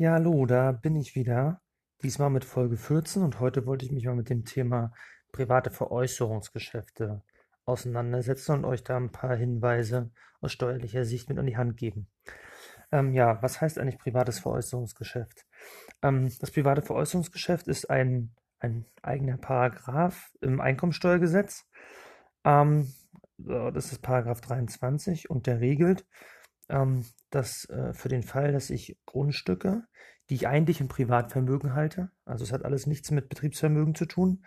Ja, hallo, da bin ich wieder. Diesmal mit Folge 14 und heute wollte ich mich mal mit dem Thema private Veräußerungsgeschäfte auseinandersetzen und euch da ein paar Hinweise aus steuerlicher Sicht mit an die Hand geben. Ähm, ja, was heißt eigentlich privates Veräußerungsgeschäft? Ähm, das private Veräußerungsgeschäft ist ein, ein eigener Paragraph im Einkommensteuergesetz. Ähm, das ist Paragraph 23 und der regelt, ähm, dass äh, für den Fall, dass ich Grundstücke, die ich eigentlich im Privatvermögen halte, also es hat alles nichts mit Betriebsvermögen zu tun,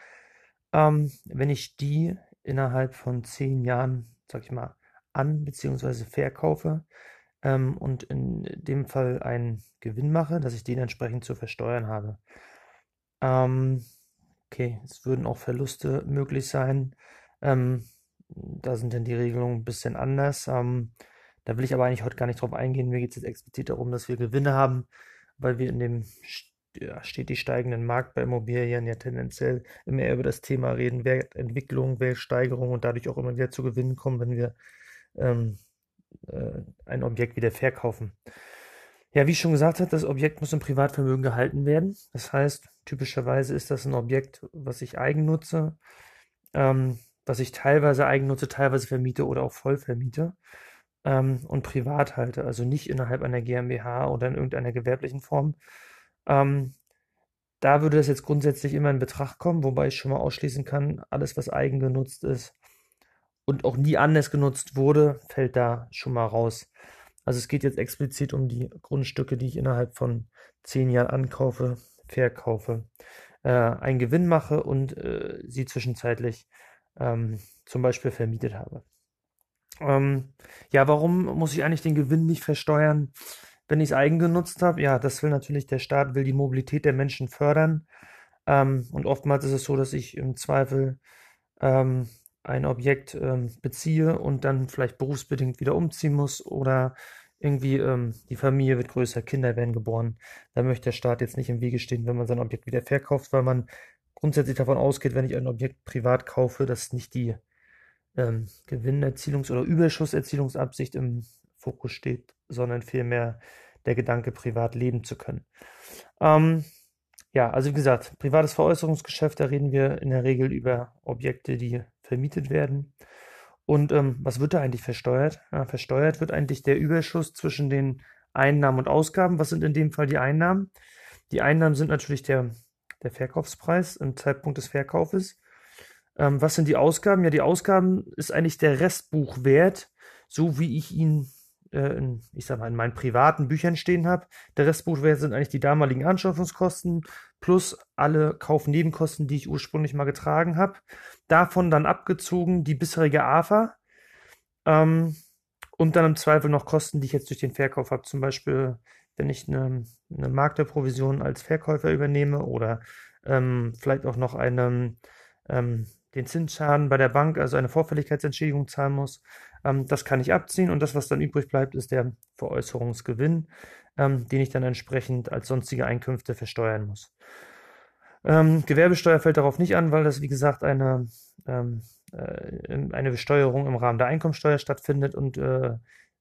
ähm, wenn ich die innerhalb von zehn Jahren, sag ich mal, an bzw. verkaufe ähm, und in dem Fall einen Gewinn mache, dass ich den entsprechend zu versteuern habe. Ähm, okay, es würden auch Verluste möglich sein. Ähm, da sind dann die Regelungen ein bisschen anders. Da will ich aber eigentlich heute gar nicht drauf eingehen. Mir geht es jetzt explizit darum, dass wir Gewinne haben, weil wir in dem ja, stetig steigenden Markt bei Immobilien ja tendenziell immer über das Thema reden, Wertentwicklung, Wertsteigerung und dadurch auch immer wieder zu Gewinnen kommen, wenn wir ähm, äh, ein Objekt wieder verkaufen. Ja, wie ich schon gesagt habe, das Objekt muss im Privatvermögen gehalten werden. Das heißt, typischerweise ist das ein Objekt, was ich eigennutze, ähm, was ich teilweise eigennutze, teilweise vermiete oder auch voll vermiete ähm, und privat halte, also nicht innerhalb einer GmbH oder in irgendeiner gewerblichen Form. Ähm, da würde das jetzt grundsätzlich immer in Betracht kommen, wobei ich schon mal ausschließen kann, alles, was eigengenutzt ist und auch nie anders genutzt wurde, fällt da schon mal raus. Also es geht jetzt explizit um die Grundstücke, die ich innerhalb von zehn Jahren ankaufe, verkaufe, äh, einen Gewinn mache und äh, sie zwischenzeitlich ähm, zum Beispiel vermietet habe. Ähm, ja, warum muss ich eigentlich den Gewinn nicht versteuern, wenn ich es eigengenutzt habe? Ja, das will natürlich der Staat, will die Mobilität der Menschen fördern. Ähm, und oftmals ist es so, dass ich im Zweifel ähm, ein Objekt ähm, beziehe und dann vielleicht berufsbedingt wieder umziehen muss oder irgendwie ähm, die Familie wird größer, Kinder werden geboren. Da möchte der Staat jetzt nicht im Wege stehen, wenn man sein Objekt wieder verkauft, weil man grundsätzlich davon ausgeht, wenn ich ein Objekt privat kaufe, dass nicht die ähm, Gewinnerzielungs- oder Überschusserzielungsabsicht im Fokus steht, sondern vielmehr der Gedanke, privat leben zu können. Ähm, ja, also wie gesagt, privates Veräußerungsgeschäft, da reden wir in der Regel über Objekte, die vermietet werden. Und ähm, was wird da eigentlich versteuert? Ja, versteuert wird eigentlich der Überschuss zwischen den Einnahmen und Ausgaben. Was sind in dem Fall die Einnahmen? Die Einnahmen sind natürlich der, der Verkaufspreis im Zeitpunkt des Verkaufes. Ähm, was sind die Ausgaben? Ja, die Ausgaben ist eigentlich der Restbuchwert, so wie ich ihn, äh, in, ich sag mal, in meinen privaten Büchern stehen habe. Der Restbuchwert sind eigentlich die damaligen Anschaffungskosten plus alle Kaufnebenkosten, die ich ursprünglich mal getragen habe. Davon dann abgezogen die bisherige AFA. Ähm, und dann im Zweifel noch Kosten, die ich jetzt durch den Verkauf habe. Zum Beispiel, wenn ich eine, eine Markterprovision als Verkäufer übernehme oder ähm, vielleicht auch noch eine ähm, den Zinsschaden bei der Bank, also eine Vorfälligkeitsentschädigung zahlen muss. Ähm, das kann ich abziehen und das, was dann übrig bleibt, ist der Veräußerungsgewinn, ähm, den ich dann entsprechend als sonstige Einkünfte versteuern muss. Ähm, Gewerbesteuer fällt darauf nicht an, weil das, wie gesagt, eine, ähm, äh, eine Besteuerung im Rahmen der Einkommensteuer stattfindet und äh,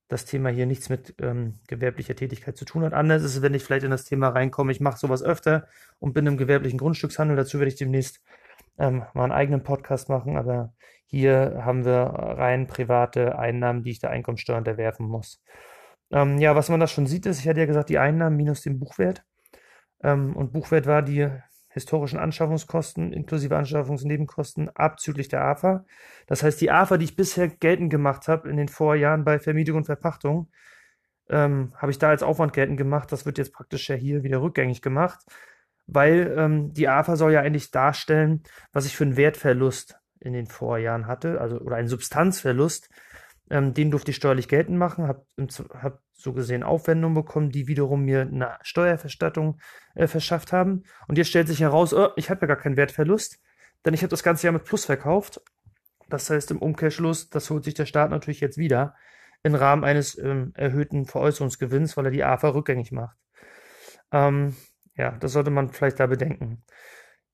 das Thema hier nichts mit ähm, gewerblicher Tätigkeit zu tun hat. Anders ist es, wenn ich vielleicht in das Thema reinkomme, ich mache sowas öfter und bin im gewerblichen Grundstückshandel. Dazu werde ich demnächst ähm, mal einen eigenen Podcast machen, aber hier haben wir rein private Einnahmen, die ich der Einkommensteuer unterwerfen muss. Ähm, ja, was man da schon sieht, ist, ich hatte ja gesagt, die Einnahmen minus den Buchwert. Ähm, und Buchwert war die historischen Anschaffungskosten inklusive Anschaffungsnebenkosten abzüglich der AFA. Das heißt, die AFA, die ich bisher geltend gemacht habe in den Vorjahren bei Vermietung und Verpachtung, ähm, habe ich da als Aufwand geltend gemacht. Das wird jetzt praktisch ja hier wieder rückgängig gemacht weil ähm, die AFA soll ja eigentlich darstellen, was ich für einen Wertverlust in den Vorjahren hatte, also oder einen Substanzverlust. Ähm, den durfte ich steuerlich geltend machen, habe hab so gesehen Aufwendungen bekommen, die wiederum mir eine Steuerverstattung äh, verschafft haben. Und jetzt stellt sich heraus, oh, ich habe ja gar keinen Wertverlust, denn ich habe das ganze Jahr mit Plus verkauft. Das heißt im Umkehrschluss, das holt sich der Staat natürlich jetzt wieder im Rahmen eines ähm, erhöhten Veräußerungsgewinns, weil er die AFA rückgängig macht. Ähm, ja, das sollte man vielleicht da bedenken.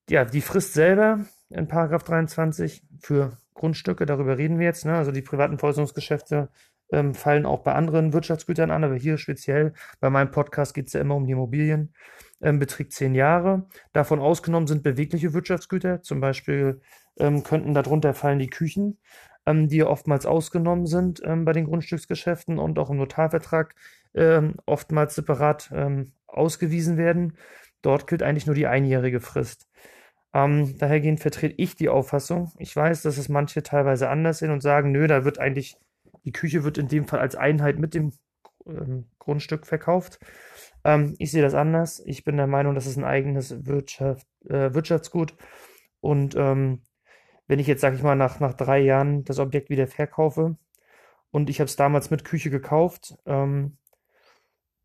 Ja, die Frist selber in Paragraph 23 für Grundstücke, darüber reden wir jetzt. Ne? Also die privaten Veräußerungsgeschäfte ähm, fallen auch bei anderen Wirtschaftsgütern an, aber hier speziell bei meinem Podcast geht es ja immer um die Immobilien, ähm, beträgt zehn Jahre. Davon ausgenommen sind bewegliche Wirtschaftsgüter, zum Beispiel ähm, könnten darunter fallen die Küchen, ähm, die oftmals ausgenommen sind ähm, bei den Grundstücksgeschäften und auch im Notarvertrag ähm, oftmals separat ähm, ausgewiesen werden. Dort gilt eigentlich nur die einjährige Frist. Ähm, dahergehend vertrete ich die Auffassung. Ich weiß, dass es manche teilweise anders sehen und sagen, nö, da wird eigentlich, die Küche wird in dem Fall als Einheit mit dem ähm, Grundstück verkauft. Ähm, ich sehe das anders. Ich bin der Meinung, das ist ein eigenes Wirtschaft, äh, Wirtschaftsgut. Und ähm, wenn ich jetzt, sag ich mal, nach, nach drei Jahren das Objekt wieder verkaufe und ich habe es damals mit Küche gekauft, ähm,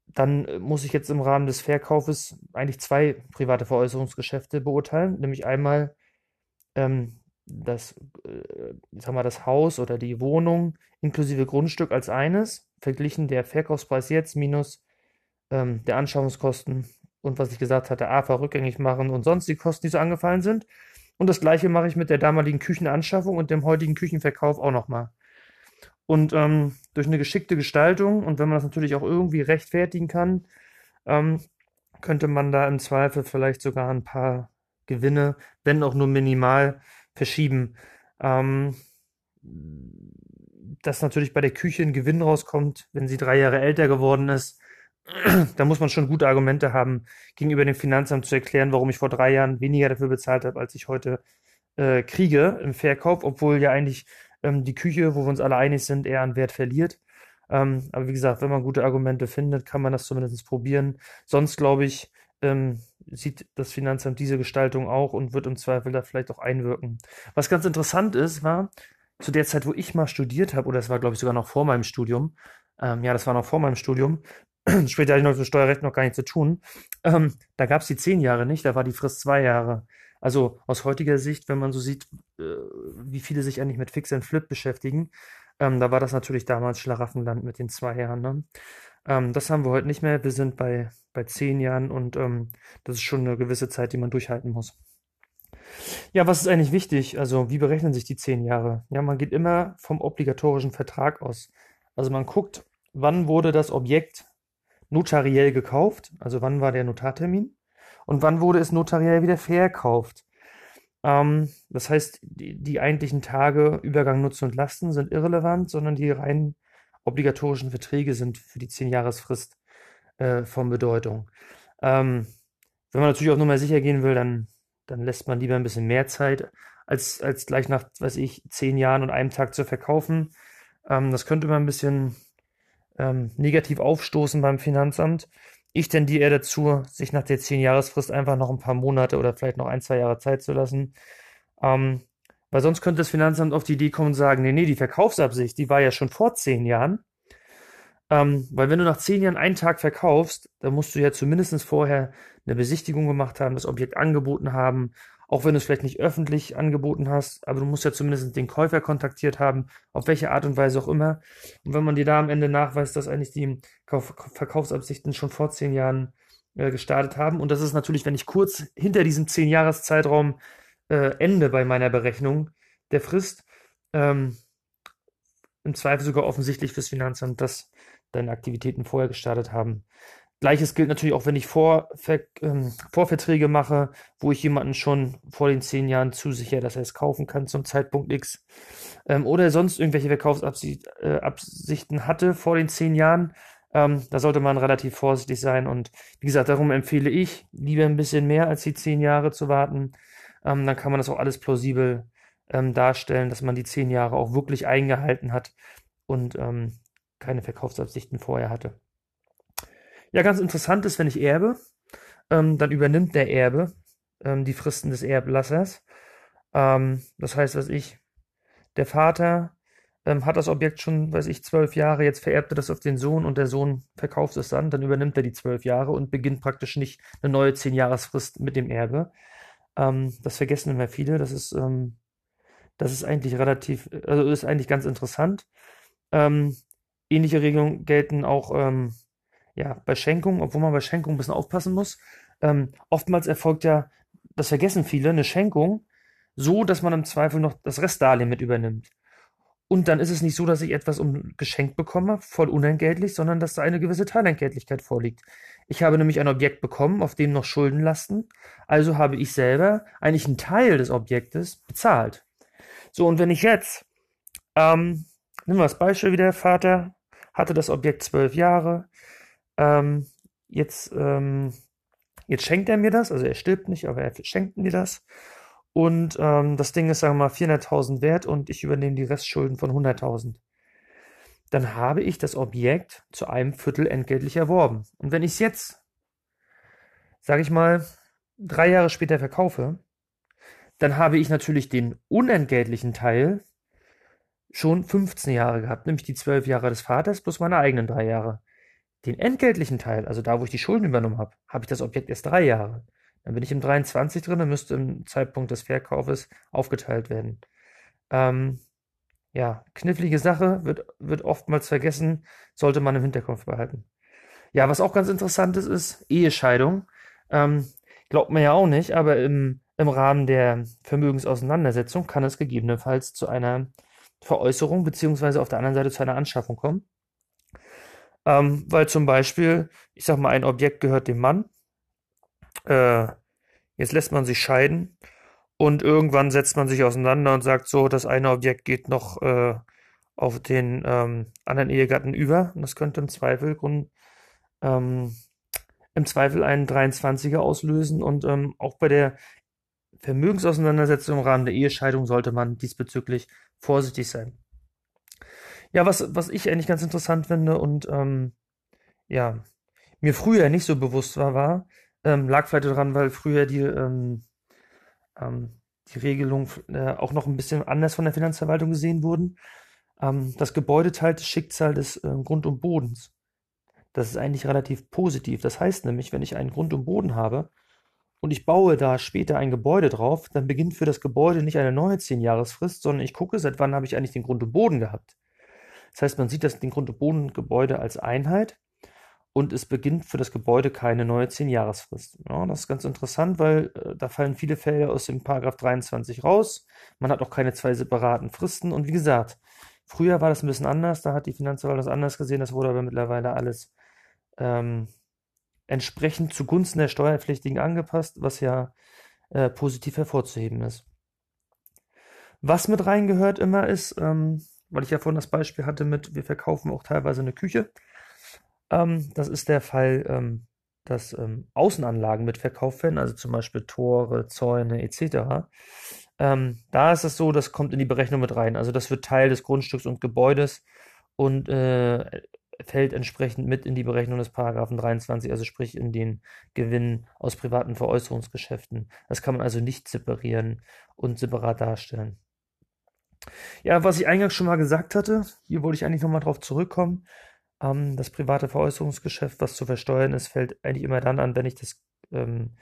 dann äh, muss ich jetzt im Rahmen des Verkaufes eigentlich zwei private Veräußerungsgeschäfte beurteilen, nämlich einmal ähm, das, äh, sag mal, das Haus oder die Wohnung inklusive Grundstück als eines, verglichen der Verkaufspreis jetzt minus ähm, der Anschaffungskosten und was ich gesagt hatte, AFA rückgängig machen und sonst die Kosten, die so angefallen sind. Und das gleiche mache ich mit der damaligen Küchenanschaffung und dem heutigen Küchenverkauf auch nochmal. Und ähm, durch eine geschickte Gestaltung und wenn man das natürlich auch irgendwie rechtfertigen kann, ähm, könnte man da im Zweifel vielleicht sogar ein paar Gewinne, wenn auch nur minimal, verschieben. Ähm, dass natürlich bei der Küche ein Gewinn rauskommt, wenn sie drei Jahre älter geworden ist, da muss man schon gute Argumente haben, gegenüber dem Finanzamt zu erklären, warum ich vor drei Jahren weniger dafür bezahlt habe, als ich heute äh, kriege im Verkauf, obwohl ja eigentlich ähm, die Küche, wo wir uns alle einig sind, eher an Wert verliert. Ähm, aber wie gesagt, wenn man gute Argumente findet, kann man das zumindest probieren. Sonst glaube ich, ähm, sieht das Finanzamt diese Gestaltung auch und wird im Zweifel da vielleicht auch einwirken. Was ganz interessant ist, war, zu der Zeit, wo ich mal studiert habe, oder es war, glaube ich, sogar noch vor meinem Studium, ähm, ja, das war noch vor meinem Studium, später hatte ich noch mit Steuerrecht noch gar nichts zu tun, ähm, da gab es die zehn Jahre nicht, da war die Frist zwei Jahre. Also aus heutiger Sicht, wenn man so sieht, äh, wie viele sich eigentlich mit Fix and Flip beschäftigen, ähm, da war das natürlich damals Schlaraffenland mit den zwei Jahren. Ne? Ähm, das haben wir heute nicht mehr. Wir sind bei, bei zehn Jahren und ähm, das ist schon eine gewisse Zeit, die man durchhalten muss. Ja, was ist eigentlich wichtig? Also, wie berechnen sich die zehn Jahre? Ja, man geht immer vom obligatorischen Vertrag aus. Also, man guckt, wann wurde das Objekt notariell gekauft? Also, wann war der Notartermin? Und wann wurde es notariell wieder verkauft. Ähm, das heißt, die, die eigentlichen Tage Übergang Nutzen und Lasten sind irrelevant, sondern die rein obligatorischen Verträge sind für die 10-Jahresfrist äh, von Bedeutung. Ähm, wenn man natürlich auch nur mal sicher gehen will, dann, dann lässt man lieber ein bisschen mehr Zeit, als, als gleich nach, weiß ich, zehn Jahren und einem Tag zu verkaufen. Ähm, das könnte man ein bisschen ähm, negativ aufstoßen beim Finanzamt. Ich tendiere eher dazu, sich nach der 10-Jahresfrist einfach noch ein paar Monate oder vielleicht noch ein, zwei Jahre Zeit zu lassen. Ähm, weil sonst könnte das Finanzamt auf die Idee kommen und sagen, nee, nee, die Verkaufsabsicht, die war ja schon vor zehn Jahren. Ähm, weil wenn du nach zehn Jahren einen Tag verkaufst, dann musst du ja zumindest vorher eine Besichtigung gemacht haben, das Objekt angeboten haben auch wenn du es vielleicht nicht öffentlich angeboten hast, aber du musst ja zumindest den Käufer kontaktiert haben, auf welche Art und Weise auch immer. Und wenn man dir da am Ende nachweist, dass eigentlich die Kauf Verkaufsabsichten schon vor zehn Jahren äh, gestartet haben, und das ist natürlich, wenn ich kurz hinter diesem zehn Jahreszeitraum äh, ende bei meiner Berechnung der Frist, ähm, im Zweifel sogar offensichtlich fürs Finanzamt, dass deine Aktivitäten vorher gestartet haben. Gleiches gilt natürlich auch, wenn ich Vorver ähm, Vorverträge mache, wo ich jemanden schon vor den zehn Jahren zusichere, dass er es kaufen kann zum Zeitpunkt X. Ähm, oder sonst irgendwelche Verkaufsabsichten äh, hatte vor den zehn Jahren. Ähm, da sollte man relativ vorsichtig sein. Und wie gesagt, darum empfehle ich, lieber ein bisschen mehr als die zehn Jahre zu warten. Ähm, dann kann man das auch alles plausibel ähm, darstellen, dass man die zehn Jahre auch wirklich eingehalten hat und ähm, keine Verkaufsabsichten vorher hatte. Ja, ganz interessant ist, wenn ich erbe, ähm, dann übernimmt der Erbe ähm, die Fristen des Erblassers. Ähm, das heißt, was ich, der Vater ähm, hat das Objekt schon, weiß ich, zwölf Jahre, jetzt vererbt er das auf den Sohn und der Sohn verkauft es dann, dann übernimmt er die zwölf Jahre und beginnt praktisch nicht eine neue zehn Jahresfrist mit dem Erbe. Ähm, das vergessen immer viele, das ist, ähm, das ist eigentlich relativ, also ist eigentlich ganz interessant. ähnliche Regelungen gelten auch ja, bei Schenkung, obwohl man bei Schenkung ein bisschen aufpassen muss, ähm, oftmals erfolgt ja, das vergessen viele, eine Schenkung so, dass man im Zweifel noch das Restdarlehen mit übernimmt. Und dann ist es nicht so, dass ich etwas um geschenkt bekomme, voll unentgeltlich, sondern dass da eine gewisse Teilentgeltlichkeit vorliegt. Ich habe nämlich ein Objekt bekommen, auf dem noch Schulden lasten. Also habe ich selber eigentlich einen Teil des Objektes bezahlt. So, und wenn ich jetzt, ähm, nehmen wir das Beispiel wieder, Vater hatte das Objekt zwölf Jahre, ähm, jetzt, ähm, jetzt schenkt er mir das, also er stirbt nicht, aber er schenkt mir das. Und ähm, das Ding ist, sagen wir mal, 400.000 wert und ich übernehme die Restschulden von 100.000. Dann habe ich das Objekt zu einem Viertel entgeltlich erworben. Und wenn ich es jetzt, sage ich mal, drei Jahre später verkaufe, dann habe ich natürlich den unentgeltlichen Teil schon 15 Jahre gehabt, nämlich die 12 Jahre des Vaters plus meine eigenen drei Jahre. Den entgeltlichen Teil, also da, wo ich die Schulden übernommen habe, habe ich das Objekt erst drei Jahre. Dann bin ich im 23 drin und müsste im Zeitpunkt des Verkaufes aufgeteilt werden. Ähm, ja, knifflige Sache, wird, wird oftmals vergessen, sollte man im Hinterkopf behalten. Ja, was auch ganz interessant ist, ist Ehescheidung. Ähm, glaubt man ja auch nicht, aber im, im Rahmen der Vermögensauseinandersetzung kann es gegebenenfalls zu einer Veräußerung beziehungsweise auf der anderen Seite zu einer Anschaffung kommen. Ähm, weil zum Beispiel, ich sag mal, ein Objekt gehört dem Mann, äh, jetzt lässt man sich scheiden und irgendwann setzt man sich auseinander und sagt so, das eine Objekt geht noch äh, auf den ähm, anderen Ehegatten über. Und das könnte im Zweifel Grund, ähm, im Zweifel einen 23er auslösen und ähm, auch bei der Vermögensauseinandersetzung im Rahmen der Ehescheidung sollte man diesbezüglich vorsichtig sein. Ja, was, was ich eigentlich ganz interessant finde und ähm, ja, mir früher nicht so bewusst war, war, ähm, lag vielleicht daran, weil früher die, ähm, ähm, die Regelung äh, auch noch ein bisschen anders von der Finanzverwaltung gesehen wurden. Ähm, das Gebäude teilt das Schicksal des äh, Grund und Bodens. Das ist eigentlich relativ positiv. Das heißt nämlich, wenn ich einen Grund und Boden habe und ich baue da später ein Gebäude drauf, dann beginnt für das Gebäude nicht eine neue 10-Jahresfrist, sondern ich gucke, seit wann habe ich eigentlich den Grund und Boden gehabt. Das heißt, man sieht das, den Grund und Boden Gebäude als Einheit und es beginnt für das Gebäude keine neue 10-Jahresfrist. Ja, das ist ganz interessant, weil äh, da fallen viele Fälle aus dem Paragraph 23 raus. Man hat auch keine zwei separaten Fristen. Und wie gesagt, früher war das ein bisschen anders, da hat die Finanzverwaltung das anders gesehen, das wurde aber mittlerweile alles ähm, entsprechend zugunsten der Steuerpflichtigen angepasst, was ja äh, positiv hervorzuheben ist. Was mit reingehört immer ist, ähm, weil ich ja vorhin das Beispiel hatte mit, wir verkaufen auch teilweise eine Küche. Ähm, das ist der Fall, ähm, dass ähm, Außenanlagen mitverkauft werden, also zum Beispiel Tore, Zäune etc. Ähm, da ist es so, das kommt in die Berechnung mit rein. Also das wird Teil des Grundstücks und Gebäudes und äh, fällt entsprechend mit in die Berechnung des Paragraphen 23, also sprich in den Gewinn aus privaten Veräußerungsgeschäften. Das kann man also nicht separieren und separat darstellen. Ja, was ich eingangs schon mal gesagt hatte, hier wollte ich eigentlich nochmal drauf zurückkommen. Ähm, das private Veräußerungsgeschäft, was zu versteuern ist, fällt eigentlich immer dann an, wenn ich das, ähm,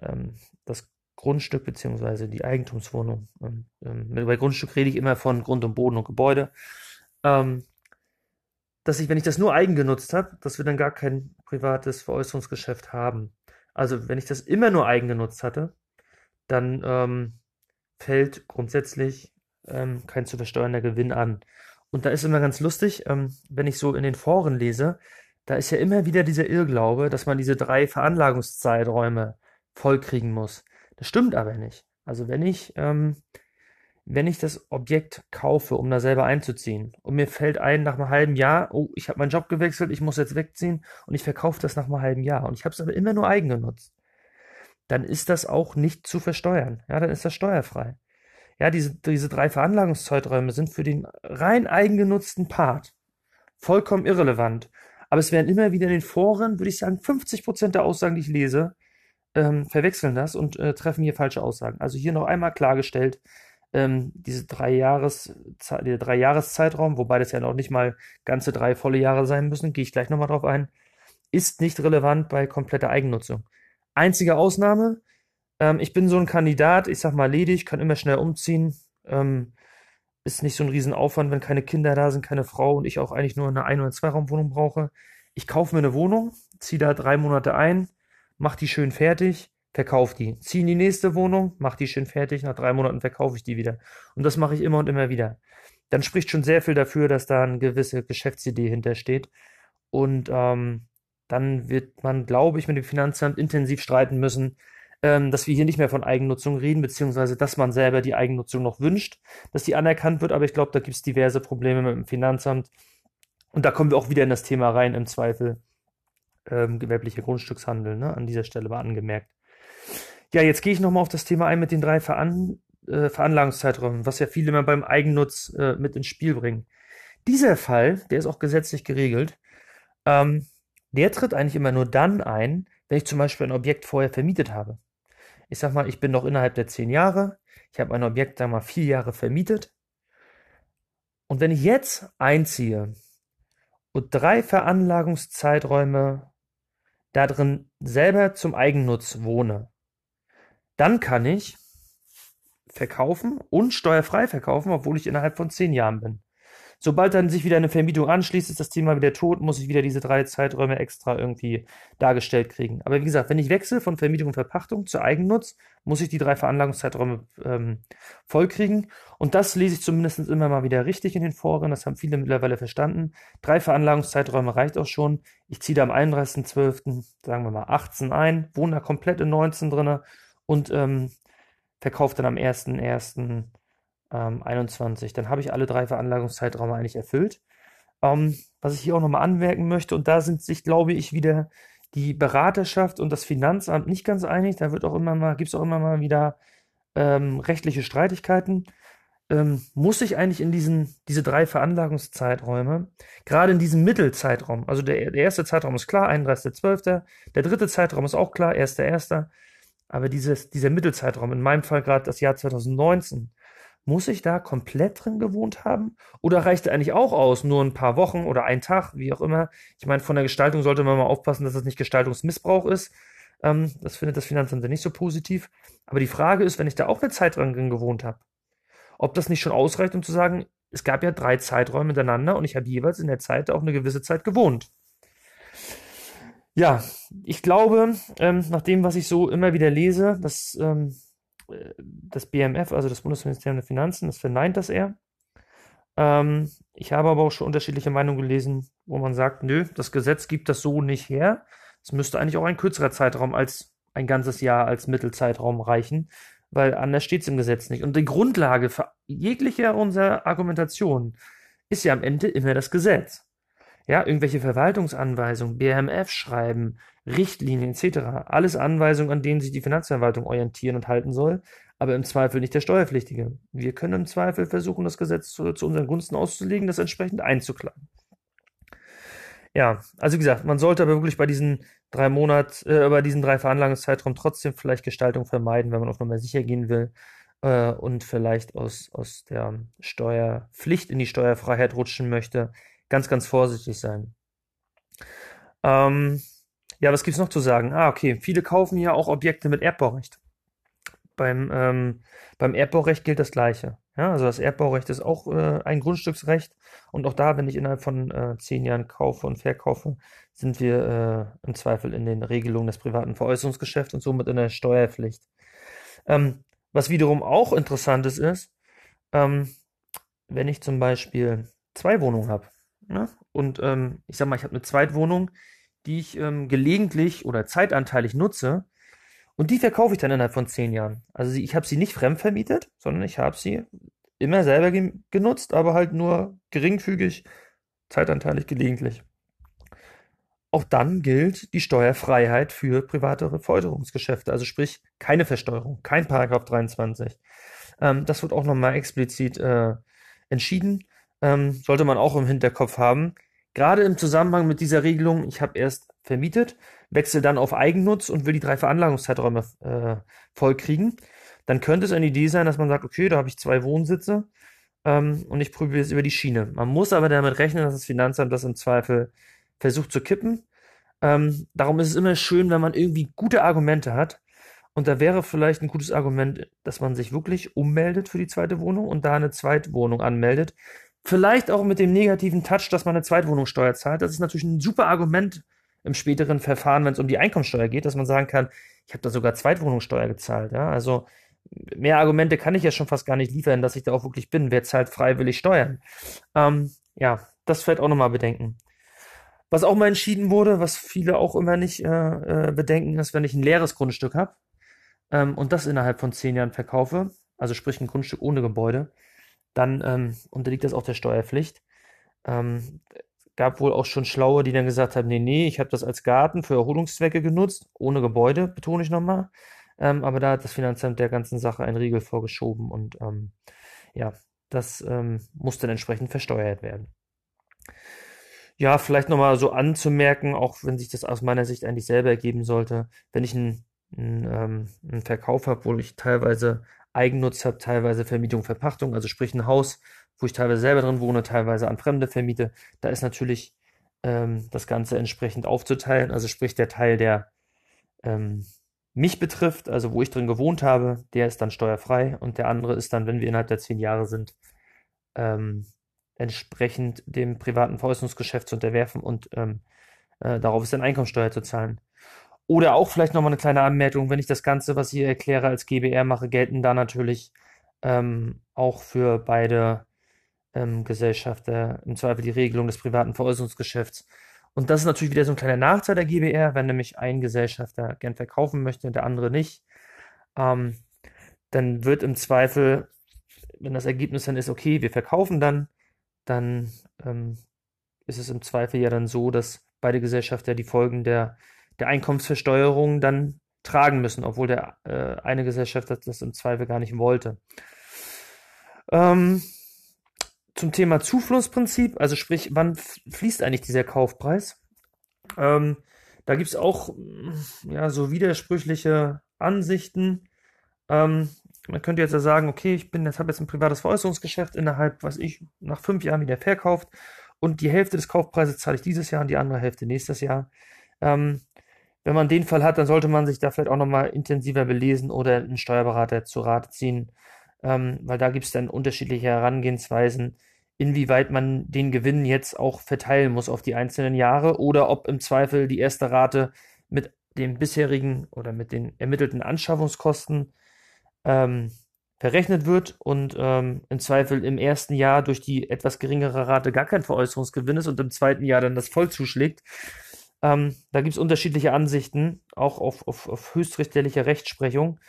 ähm, das Grundstück bzw. die Eigentumswohnung, ähm, ähm, bei Grundstück rede ich immer von Grund und Boden und Gebäude, ähm, dass ich, wenn ich das nur eigengenutzt habe, dass wir dann gar kein privates Veräußerungsgeschäft haben. Also wenn ich das immer nur eigengenutzt hatte, dann fällt grundsätzlich ähm, kein zu versteuernder Gewinn an. Und da ist immer ganz lustig, ähm, wenn ich so in den Foren lese, da ist ja immer wieder dieser Irrglaube, dass man diese drei Veranlagungszeiträume vollkriegen muss. Das stimmt aber nicht. Also wenn ich, ähm, wenn ich das Objekt kaufe, um da selber einzuziehen, und mir fällt ein nach einem halben Jahr, oh, ich habe meinen Job gewechselt, ich muss jetzt wegziehen und ich verkaufe das nach einem halben Jahr und ich habe es aber immer nur eigen genutzt, dann ist das auch nicht zu versteuern. Ja, dann ist das steuerfrei. Ja, diese, diese drei Veranlagungszeiträume sind für den rein eigengenutzten Part vollkommen irrelevant. Aber es werden immer wieder in den Foren, würde ich sagen, 50 Prozent der Aussagen, die ich lese, ähm, verwechseln das und äh, treffen hier falsche Aussagen. Also hier noch einmal klargestellt, ähm, diese drei Jahres, der drei Jahreszeitraum, wobei das ja noch nicht mal ganze drei volle Jahre sein müssen, gehe ich gleich nochmal drauf ein, ist nicht relevant bei kompletter Eigennutzung. Einzige Ausnahme, ähm, ich bin so ein Kandidat, ich sag mal ledig, kann immer schnell umziehen. Ähm, ist nicht so ein Riesenaufwand, wenn keine Kinder da sind, keine Frau und ich auch eigentlich nur eine Ein- oder Zweiraumwohnung brauche. Ich kaufe mir eine Wohnung, ziehe da drei Monate ein, mach die schön fertig, verkaufe die. Ziehe in die nächste Wohnung, mach die schön fertig, nach drei Monaten verkaufe ich die wieder. Und das mache ich immer und immer wieder. dann spricht schon sehr viel dafür, dass da eine gewisse Geschäftsidee hintersteht. Und ähm, dann wird man, glaube ich, mit dem Finanzamt intensiv streiten müssen, ähm, dass wir hier nicht mehr von Eigennutzung reden, beziehungsweise dass man selber die Eigennutzung noch wünscht, dass die anerkannt wird. Aber ich glaube, da gibt es diverse Probleme mit dem Finanzamt. Und da kommen wir auch wieder in das Thema rein, im Zweifel ähm, gewerblicher Grundstückshandel, ne? an dieser Stelle war angemerkt. Ja, jetzt gehe ich nochmal auf das Thema ein mit den drei Veran äh, Veranlagungszeiträumen, was ja viele immer beim Eigennutz äh, mit ins Spiel bringen. Dieser Fall, der ist auch gesetzlich geregelt, ähm, der tritt eigentlich immer nur dann ein, wenn ich zum Beispiel ein Objekt vorher vermietet habe. Ich sag mal, ich bin noch innerhalb der zehn Jahre, ich habe ein Objekt, sagen mal, vier Jahre vermietet. Und wenn ich jetzt einziehe und drei Veranlagungszeiträume da drin selber zum Eigennutz wohne, dann kann ich verkaufen und steuerfrei verkaufen, obwohl ich innerhalb von zehn Jahren bin. Sobald dann sich wieder eine Vermietung anschließt, ist das Thema wieder tot, muss ich wieder diese drei Zeiträume extra irgendwie dargestellt kriegen. Aber wie gesagt, wenn ich wechsle von Vermietung und Verpachtung zu Eigennutz, muss ich die drei Veranlagungszeiträume ähm, vollkriegen. Und das lese ich zumindest immer mal wieder richtig in den Foren. Das haben viele mittlerweile verstanden. Drei Veranlagungszeiträume reicht auch schon. Ich ziehe da am 31.12., sagen wir mal 18 ein, wohne da komplett in 19 drinne und ähm, verkaufe dann am 1.1 ähm, 21. Dann habe ich alle drei Veranlagungszeiträume eigentlich erfüllt. Ähm, was ich hier auch nochmal anmerken möchte, und da sind sich, glaube ich, wieder die Beraterschaft und das Finanzamt nicht ganz einig. Da wird auch immer mal, gibt es auch immer mal wieder ähm, rechtliche Streitigkeiten. Ähm, muss ich eigentlich in diesen, diese drei Veranlagungszeiträume, gerade in diesem Mittelzeitraum, also der, der erste Zeitraum ist klar, 31.12., der dritte Zeitraum ist auch klar, 1.1., aber dieses, dieser Mittelzeitraum, in meinem Fall gerade das Jahr 2019, muss ich da komplett drin gewohnt haben? Oder reicht eigentlich auch aus, nur ein paar Wochen oder ein Tag, wie auch immer? Ich meine, von der Gestaltung sollte man mal aufpassen, dass das nicht Gestaltungsmissbrauch ist. Ähm, das findet das Finanzamt nicht so positiv. Aber die Frage ist, wenn ich da auch eine Zeit drin gewohnt habe, ob das nicht schon ausreicht, um zu sagen, es gab ja drei Zeiträume miteinander und ich habe jeweils in der Zeit auch eine gewisse Zeit gewohnt. Ja, ich glaube, ähm, nach dem, was ich so immer wieder lese, dass ähm, das BMF, also das Bundesministerium der Finanzen, das verneint das eher. Ähm, ich habe aber auch schon unterschiedliche Meinungen gelesen, wo man sagt, nö, das Gesetz gibt das so nicht her. Es müsste eigentlich auch ein kürzerer Zeitraum als ein ganzes Jahr als Mittelzeitraum reichen, weil anders steht es im Gesetz nicht. Und die Grundlage für jegliche unserer Argumentation ist ja am Ende immer das Gesetz. Ja, irgendwelche Verwaltungsanweisungen, BMF schreiben, Richtlinien etc. Alles Anweisungen, an denen sich die Finanzverwaltung orientieren und halten soll, aber im Zweifel nicht der Steuerpflichtige. Wir können im Zweifel versuchen, das Gesetz zu, zu unseren Gunsten auszulegen, das entsprechend einzuklagen. Ja, also wie gesagt, man sollte aber wirklich bei diesen drei Monat, äh, bei diesen drei Veranlagungszeitraum trotzdem vielleicht Gestaltung vermeiden, wenn man auf Nummer sicher gehen will äh, und vielleicht aus, aus der Steuerpflicht in die Steuerfreiheit rutschen möchte ganz, ganz vorsichtig sein. Ähm, ja, was gibt's noch zu sagen? Ah, okay. Viele kaufen ja auch Objekte mit Erbbaurecht. Beim, ähm, beim Erbbaurecht gilt das Gleiche. Ja, also das Erbbaurecht ist auch äh, ein Grundstücksrecht. Und auch da, wenn ich innerhalb von äh, zehn Jahren kaufe und verkaufe, sind wir äh, im Zweifel in den Regelungen des privaten Veräußerungsgeschäfts und somit in der Steuerpflicht. Ähm, was wiederum auch interessant ist, ist, ähm, wenn ich zum Beispiel zwei Wohnungen habe Ne? Und ähm, ich sag mal, ich habe eine Zweitwohnung, die ich ähm, gelegentlich oder zeitanteilig nutze. Und die verkaufe ich dann innerhalb von zehn Jahren. Also ich habe sie nicht fremdvermietet, sondern ich habe sie immer selber ge genutzt, aber halt nur geringfügig, zeitanteilig gelegentlich. Auch dann gilt die Steuerfreiheit für private Förderungsgeschäfte, also sprich keine Versteuerung, kein Paragraph 23. Ähm, das wird auch nochmal explizit äh, entschieden ähm, sollte man auch im Hinterkopf haben. Gerade im Zusammenhang mit dieser Regelung, ich habe erst vermietet, wechsle dann auf Eigennutz und will die drei Veranlagungszeiträume äh, vollkriegen, dann könnte es eine Idee sein, dass man sagt, okay, da habe ich zwei Wohnsitze ähm, und ich probiere es über die Schiene. Man muss aber damit rechnen, dass das Finanzamt das im Zweifel versucht zu kippen. Ähm, darum ist es immer schön, wenn man irgendwie gute Argumente hat. Und da wäre vielleicht ein gutes Argument, dass man sich wirklich ummeldet für die zweite Wohnung und da eine Zweitwohnung anmeldet, Vielleicht auch mit dem negativen Touch, dass man eine Zweitwohnungssteuer zahlt. Das ist natürlich ein super Argument im späteren Verfahren, wenn es um die Einkommensteuer geht, dass man sagen kann, ich habe da sogar Zweitwohnungssteuer gezahlt. Ja? Also mehr Argumente kann ich ja schon fast gar nicht liefern, dass ich da auch wirklich bin. Wer zahlt freiwillig Steuern? Ähm, ja, das fällt auch nochmal bedenken. Was auch mal entschieden wurde, was viele auch immer nicht äh, äh, bedenken, ist, wenn ich ein leeres Grundstück habe ähm, und das innerhalb von zehn Jahren verkaufe, also sprich ein Grundstück ohne Gebäude, dann ähm, unterliegt das auch der Steuerpflicht. Ähm, gab wohl auch schon Schlaue, die dann gesagt haben, nee, nee, ich habe das als Garten für Erholungszwecke genutzt, ohne Gebäude, betone ich nochmal. Ähm, aber da hat das Finanzamt der ganzen Sache einen Riegel vorgeschoben und ähm, ja, das ähm, muss dann entsprechend versteuert werden. Ja, vielleicht nochmal so anzumerken, auch wenn sich das aus meiner Sicht eigentlich selber ergeben sollte, wenn ich einen, ähm, einen Verkauf habe, wo ich teilweise Eigennutz habe, teilweise Vermietung, Verpachtung, also sprich ein Haus, wo ich teilweise selber drin wohne, teilweise an Fremde vermiete, da ist natürlich ähm, das Ganze entsprechend aufzuteilen, also sprich der Teil, der ähm, mich betrifft, also wo ich drin gewohnt habe, der ist dann steuerfrei. Und der andere ist dann, wenn wir innerhalb der zehn Jahre sind, ähm, entsprechend dem privaten Veräußerungsgeschäft zu unterwerfen und ähm, äh, darauf ist dann Einkommensteuer zu zahlen. Oder auch vielleicht nochmal eine kleine Anmerkung, wenn ich das Ganze, was ich hier erkläre, als GBR mache, gelten da natürlich ähm, auch für beide ähm, Gesellschafter im Zweifel die Regelung des privaten Veräußerungsgeschäfts. Und das ist natürlich wieder so ein kleiner Nachteil der GBR, wenn nämlich ein Gesellschafter gern verkaufen möchte und der andere nicht. Ähm, dann wird im Zweifel, wenn das Ergebnis dann ist, okay, wir verkaufen dann, dann ähm, ist es im Zweifel ja dann so, dass beide Gesellschafter die Folgen der, der Einkommensversteuerung dann tragen müssen, obwohl der äh, eine Gesellschafter das im Zweifel gar nicht wollte. Ähm, zum Thema Zuflussprinzip, also sprich, wann fließt eigentlich dieser Kaufpreis? Ähm, da gibt es auch ja, so widersprüchliche Ansichten. Ähm, man könnte jetzt ja sagen, okay, ich bin jetzt habe jetzt ein privates Veräußerungsgeschäft innerhalb, was ich nach fünf Jahren wieder verkauft und die Hälfte des Kaufpreises zahle ich dieses Jahr und die andere Hälfte nächstes Jahr. Ähm, wenn man den Fall hat, dann sollte man sich da vielleicht auch nochmal intensiver belesen oder einen Steuerberater zu Rate ziehen, ähm, weil da gibt es dann unterschiedliche Herangehensweisen, inwieweit man den Gewinn jetzt auch verteilen muss auf die einzelnen Jahre oder ob im Zweifel die erste Rate mit den bisherigen oder mit den ermittelten Anschaffungskosten ähm, verrechnet wird und ähm, im Zweifel im ersten Jahr durch die etwas geringere Rate gar kein Veräußerungsgewinn ist und im zweiten Jahr dann das voll zuschlägt. Ähm, da gibt es unterschiedliche Ansichten, auch auf, auf, auf höchstrichterliche Rechtsprechung.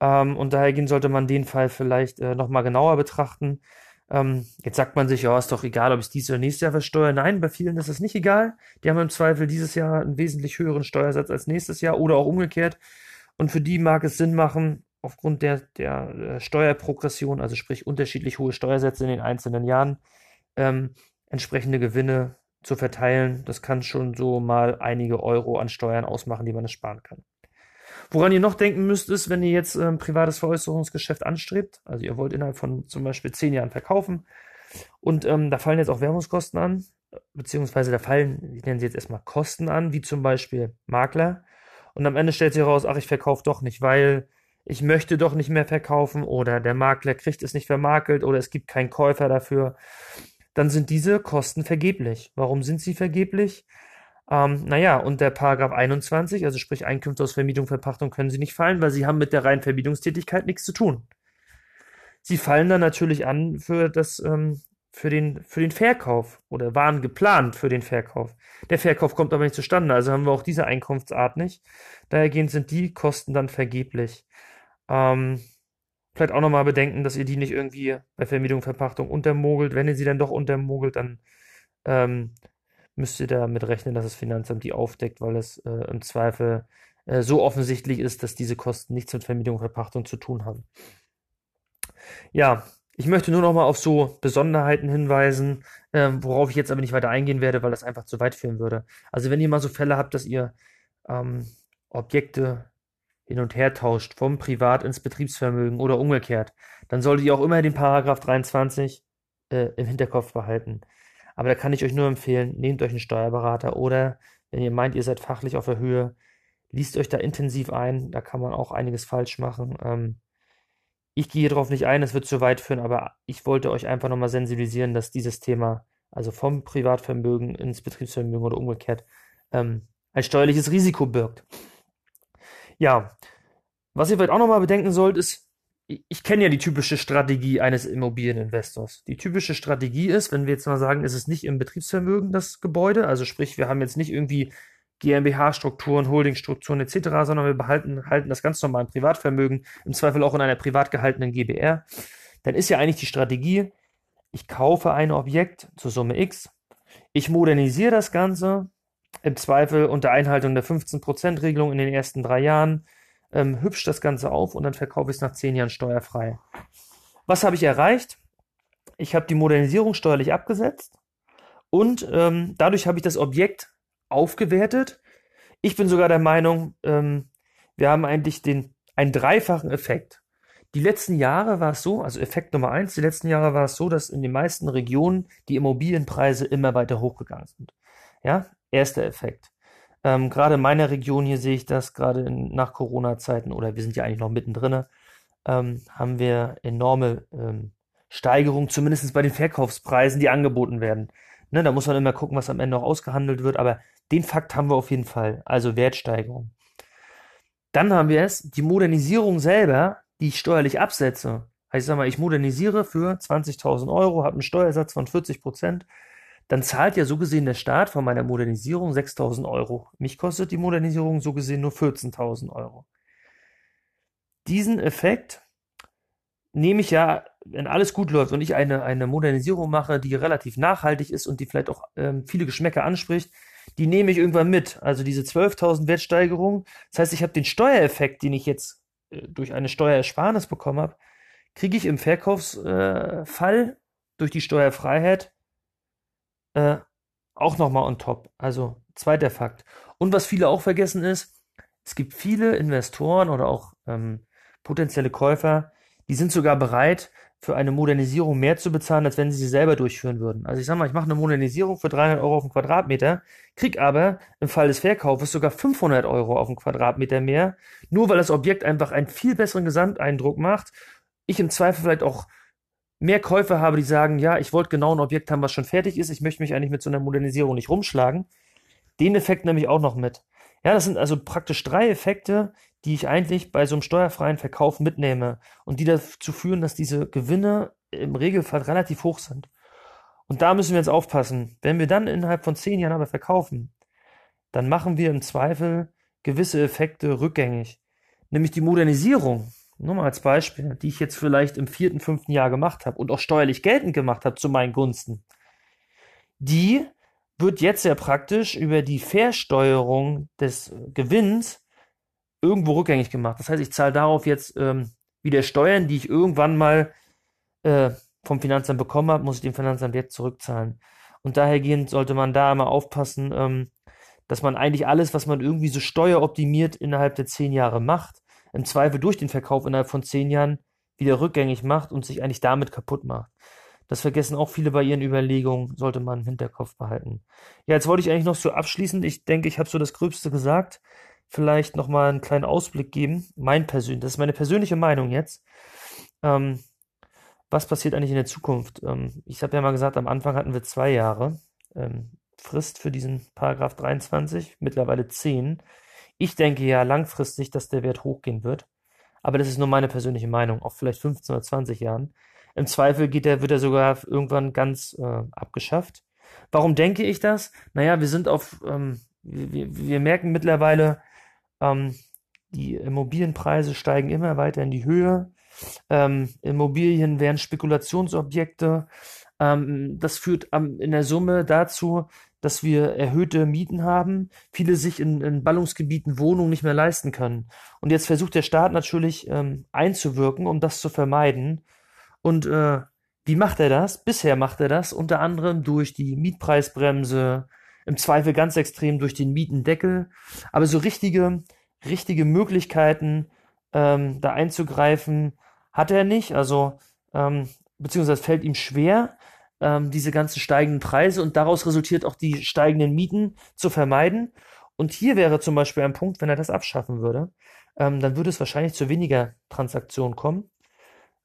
Ähm, und dahergehend sollte man den Fall vielleicht äh, nochmal genauer betrachten. Ähm, jetzt sagt man sich, ja, ist doch egal, ob ich dieses oder nächstes Jahr versteuere. Nein, bei vielen ist es nicht egal. Die haben im Zweifel dieses Jahr einen wesentlich höheren Steuersatz als nächstes Jahr oder auch umgekehrt. Und für die mag es Sinn machen, aufgrund der, der äh, Steuerprogression, also sprich unterschiedlich hohe Steuersätze in den einzelnen Jahren, ähm, entsprechende Gewinne zu verteilen. Das kann schon so mal einige Euro an Steuern ausmachen, die man sparen kann. Woran ihr noch denken müsst, ist, wenn ihr jetzt ein ähm, privates Veräußerungsgeschäft anstrebt, also ihr wollt innerhalb von zum Beispiel zehn Jahren verkaufen und ähm, da fallen jetzt auch Werbungskosten an, beziehungsweise da fallen, ich nenne sie jetzt erstmal Kosten an, wie zum Beispiel Makler. Und am Ende stellt sich heraus, ach, ich verkaufe doch nicht, weil ich möchte doch nicht mehr verkaufen oder der Makler kriegt es nicht vermakelt oder es gibt keinen Käufer dafür, dann sind diese Kosten vergeblich. Warum sind sie vergeblich? Ähm, naja, und der Paragraph 21, also sprich Einkünfte aus Vermietung, Verpachtung, können sie nicht fallen, weil sie haben mit der reinen Vermietungstätigkeit nichts zu tun. Sie fallen dann natürlich an für das, ähm, für den, für den Verkauf oder waren geplant für den Verkauf. Der Verkauf kommt aber nicht zustande, also haben wir auch diese Einkunftsart nicht. Dahergehend sind die Kosten dann vergeblich. Ähm, vielleicht auch nochmal bedenken, dass ihr die nicht irgendwie bei Vermietung, Verpachtung untermogelt. Wenn ihr sie dann doch untermogelt, dann ähm, müsst ihr damit rechnen, dass das Finanzamt die aufdeckt, weil es äh, im Zweifel äh, so offensichtlich ist, dass diese Kosten nichts mit Vermietung Verpachtung zu tun haben. Ja, ich möchte nur noch mal auf so Besonderheiten hinweisen, äh, worauf ich jetzt aber nicht weiter eingehen werde, weil das einfach zu weit führen würde. Also wenn ihr mal so Fälle habt, dass ihr ähm, Objekte hin und her tauscht, vom Privat ins Betriebsvermögen oder umgekehrt, dann solltet ihr auch immer den Paragraph 23 äh, im Hinterkopf behalten. Aber da kann ich euch nur empfehlen, nehmt euch einen Steuerberater oder wenn ihr meint, ihr seid fachlich auf der Höhe, liest euch da intensiv ein. Da kann man auch einiges falsch machen. Ähm, ich gehe darauf nicht ein, es wird zu weit führen, aber ich wollte euch einfach nochmal sensibilisieren, dass dieses Thema, also vom Privatvermögen ins Betriebsvermögen oder umgekehrt, ähm, ein steuerliches Risiko birgt. Ja, was ihr vielleicht auch nochmal bedenken sollt, ist, ich kenne ja die typische Strategie eines Immobilieninvestors. Die typische Strategie ist, wenn wir jetzt mal sagen, es ist nicht im Betriebsvermögen das Gebäude, also sprich, wir haben jetzt nicht irgendwie GmbH-Strukturen, Holdingstrukturen etc., sondern wir behalten halten das ganz normal im Privatvermögen, im Zweifel auch in einer privat gehaltenen GBR, dann ist ja eigentlich die Strategie, ich kaufe ein Objekt zur Summe X, ich modernisiere das Ganze, im Zweifel unter Einhaltung der 15%-Regelung in den ersten drei Jahren, ähm, hübsch das Ganze auf und dann verkaufe ich es nach zehn Jahren steuerfrei. Was habe ich erreicht? Ich habe die Modernisierung steuerlich abgesetzt und ähm, dadurch habe ich das Objekt aufgewertet. Ich bin sogar der Meinung, ähm, wir haben eigentlich den, einen dreifachen Effekt. Die letzten Jahre war es so, also Effekt Nummer eins, die letzten Jahre war es so, dass in den meisten Regionen die Immobilienpreise immer weiter hochgegangen sind. Ja, erster Effekt. Ähm, gerade in meiner Region hier sehe ich das, gerade in, nach Corona-Zeiten, oder wir sind ja eigentlich noch mittendrin, ähm, haben wir enorme ähm, Steigerungen, zumindest bei den Verkaufspreisen, die angeboten werden. Ne, da muss man immer gucken, was am Ende noch ausgehandelt wird, aber den Fakt haben wir auf jeden Fall, also Wertsteigerung. Dann haben wir es, die Modernisierung selber, die ich steuerlich absetze. Also ich sag mal, ich modernisiere für 20.000 Euro, habe einen Steuersatz von 40 Prozent, dann zahlt ja so gesehen der Staat von meiner Modernisierung 6.000 Euro. Mich kostet die Modernisierung so gesehen nur 14.000 Euro. Diesen Effekt nehme ich ja, wenn alles gut läuft und ich eine, eine Modernisierung mache, die relativ nachhaltig ist und die vielleicht auch ähm, viele Geschmäcker anspricht, die nehme ich irgendwann mit. Also diese 12.000 Wertsteigerung. Das heißt, ich habe den Steuereffekt, den ich jetzt äh, durch eine Steuerersparnis bekommen habe, kriege ich im Verkaufsfall äh, durch die Steuerfreiheit äh, auch nochmal on top. Also zweiter Fakt. Und was viele auch vergessen ist, es gibt viele Investoren oder auch ähm, potenzielle Käufer, die sind sogar bereit, für eine Modernisierung mehr zu bezahlen, als wenn sie sie selber durchführen würden. Also ich sag mal, ich mache eine Modernisierung für 300 Euro auf den Quadratmeter, krieg aber im Fall des Verkaufes sogar 500 Euro auf den Quadratmeter mehr, nur weil das Objekt einfach einen viel besseren Gesamteindruck macht. Ich im Zweifel vielleicht auch mehr Käufer habe, die sagen, ja, ich wollte genau ein Objekt haben, was schon fertig ist, ich möchte mich eigentlich mit so einer Modernisierung nicht rumschlagen. Den Effekt nehme ich auch noch mit. Ja, das sind also praktisch drei Effekte, die ich eigentlich bei so einem steuerfreien Verkauf mitnehme und die dazu führen, dass diese Gewinne im Regelfall relativ hoch sind. Und da müssen wir jetzt aufpassen. Wenn wir dann innerhalb von zehn Jahren aber verkaufen, dann machen wir im Zweifel gewisse Effekte rückgängig. Nämlich die Modernisierung nur mal als Beispiel, die ich jetzt vielleicht im vierten, fünften Jahr gemacht habe und auch steuerlich geltend gemacht habe zu meinen Gunsten, die wird jetzt ja praktisch über die Versteuerung des Gewinns irgendwo rückgängig gemacht. Das heißt, ich zahle darauf jetzt ähm, wieder Steuern, die ich irgendwann mal äh, vom Finanzamt bekommen habe, muss ich dem Finanzamt jetzt zurückzahlen. Und dahergehend sollte man da immer aufpassen, ähm, dass man eigentlich alles, was man irgendwie so steueroptimiert innerhalb der zehn Jahre macht, im Zweifel durch den Verkauf innerhalb von zehn Jahren wieder rückgängig macht und sich eigentlich damit kaputt macht. Das vergessen auch viele bei ihren Überlegungen, sollte man im Hinterkopf behalten. Ja, jetzt wollte ich eigentlich noch so abschließend, ich denke, ich habe so das Gröbste gesagt, vielleicht nochmal einen kleinen Ausblick geben. Mein persönlich, das ist meine persönliche Meinung jetzt. Ähm, was passiert eigentlich in der Zukunft? Ähm, ich habe ja mal gesagt, am Anfang hatten wir zwei Jahre ähm, Frist für diesen Paragraph 23, mittlerweile zehn. Ich denke ja langfristig, dass der Wert hochgehen wird. Aber das ist nur meine persönliche Meinung, auch vielleicht 15 oder 20 Jahren. Im Zweifel geht der, wird er sogar irgendwann ganz äh, abgeschafft. Warum denke ich das? Naja, wir sind auf, ähm, wir, wir merken mittlerweile, ähm, die Immobilienpreise steigen immer weiter in die Höhe. Ähm, Immobilien werden Spekulationsobjekte. Ähm, das führt in der Summe dazu, dass wir erhöhte Mieten haben, viele sich in, in Ballungsgebieten Wohnungen nicht mehr leisten können. Und jetzt versucht der Staat natürlich ähm, einzuwirken, um das zu vermeiden. Und äh, wie macht er das? Bisher macht er das unter anderem durch die Mietpreisbremse, im Zweifel ganz extrem durch den Mietendeckel. Aber so richtige, richtige Möglichkeiten, ähm, da einzugreifen, hat er nicht. Also, ähm, beziehungsweise fällt ihm schwer ähm, diese ganzen steigenden Preise und daraus resultiert auch die steigenden Mieten zu vermeiden. Und hier wäre zum Beispiel ein Punkt, wenn er das abschaffen würde, ähm, dann würde es wahrscheinlich zu weniger Transaktionen kommen.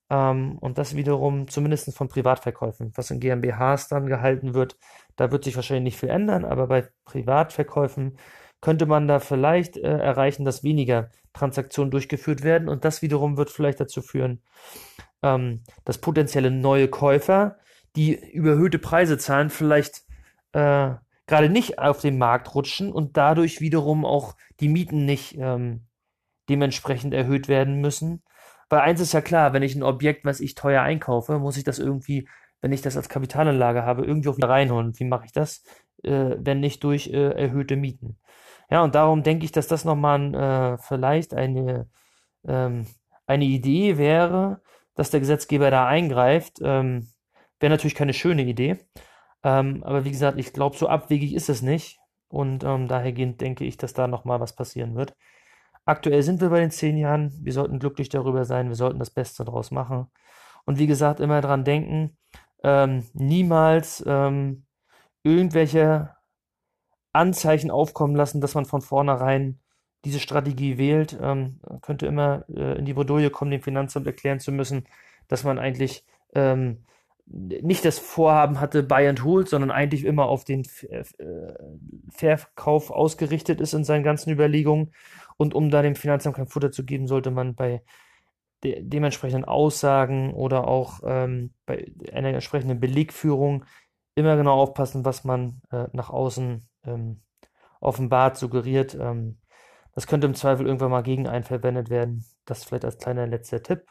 Ähm, und das wiederum zumindest von Privatverkäufen. Was in GmbHs dann gehalten wird, da wird sich wahrscheinlich nicht viel ändern, aber bei Privatverkäufen könnte man da vielleicht äh, erreichen, dass weniger Transaktionen durchgeführt werden und das wiederum wird vielleicht dazu führen, ähm, dass potenzielle neue Käufer, die überhöhte Preise zahlen, vielleicht äh, gerade nicht auf den Markt rutschen und dadurch wiederum auch die Mieten nicht ähm, dementsprechend erhöht werden müssen. Weil eins ist ja klar, wenn ich ein Objekt, was ich teuer einkaufe, muss ich das irgendwie, wenn ich das als Kapitalanlage habe, irgendwie auch wieder reinholen. Wie mache ich das? Äh, wenn nicht durch äh, erhöhte Mieten. Ja, und darum denke ich, dass das nochmal äh, vielleicht eine, ähm, eine Idee wäre, dass der Gesetzgeber da eingreift. Ähm, wäre natürlich keine schöne Idee. Ähm, aber wie gesagt, ich glaube, so abwegig ist es nicht. Und ähm, dahergehend denke ich, dass da nochmal was passieren wird. Aktuell sind wir bei den zehn Jahren. Wir sollten glücklich darüber sein. Wir sollten das Beste daraus machen. Und wie gesagt, immer dran denken, ähm, niemals ähm, irgendwelche Anzeichen aufkommen lassen, dass man von vornherein diese Strategie wählt. Ähm, könnte immer äh, in die Bredouille kommen, dem Finanzamt erklären zu müssen, dass man eigentlich ähm, nicht das Vorhaben hatte, Buy and Hold, sondern eigentlich immer auf den äh, Verkauf ausgerichtet ist in seinen ganzen Überlegungen. Und um da dem Finanzamt kein Futter zu geben, sollte man bei de dementsprechenden Aussagen oder auch ähm, bei einer entsprechenden Belegführung immer genau aufpassen, was man äh, nach außen ähm, offenbart, suggeriert. Ähm, das könnte im Zweifel irgendwann mal gegen einen verwendet werden. Das vielleicht als kleiner letzter Tipp.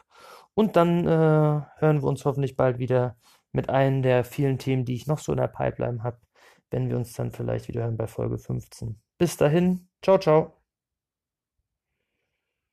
Und dann äh, hören wir uns hoffentlich bald wieder mit einem der vielen Themen, die ich noch so in der Pipeline habe, wenn wir uns dann vielleicht wieder hören bei Folge 15. Bis dahin, ciao, ciao.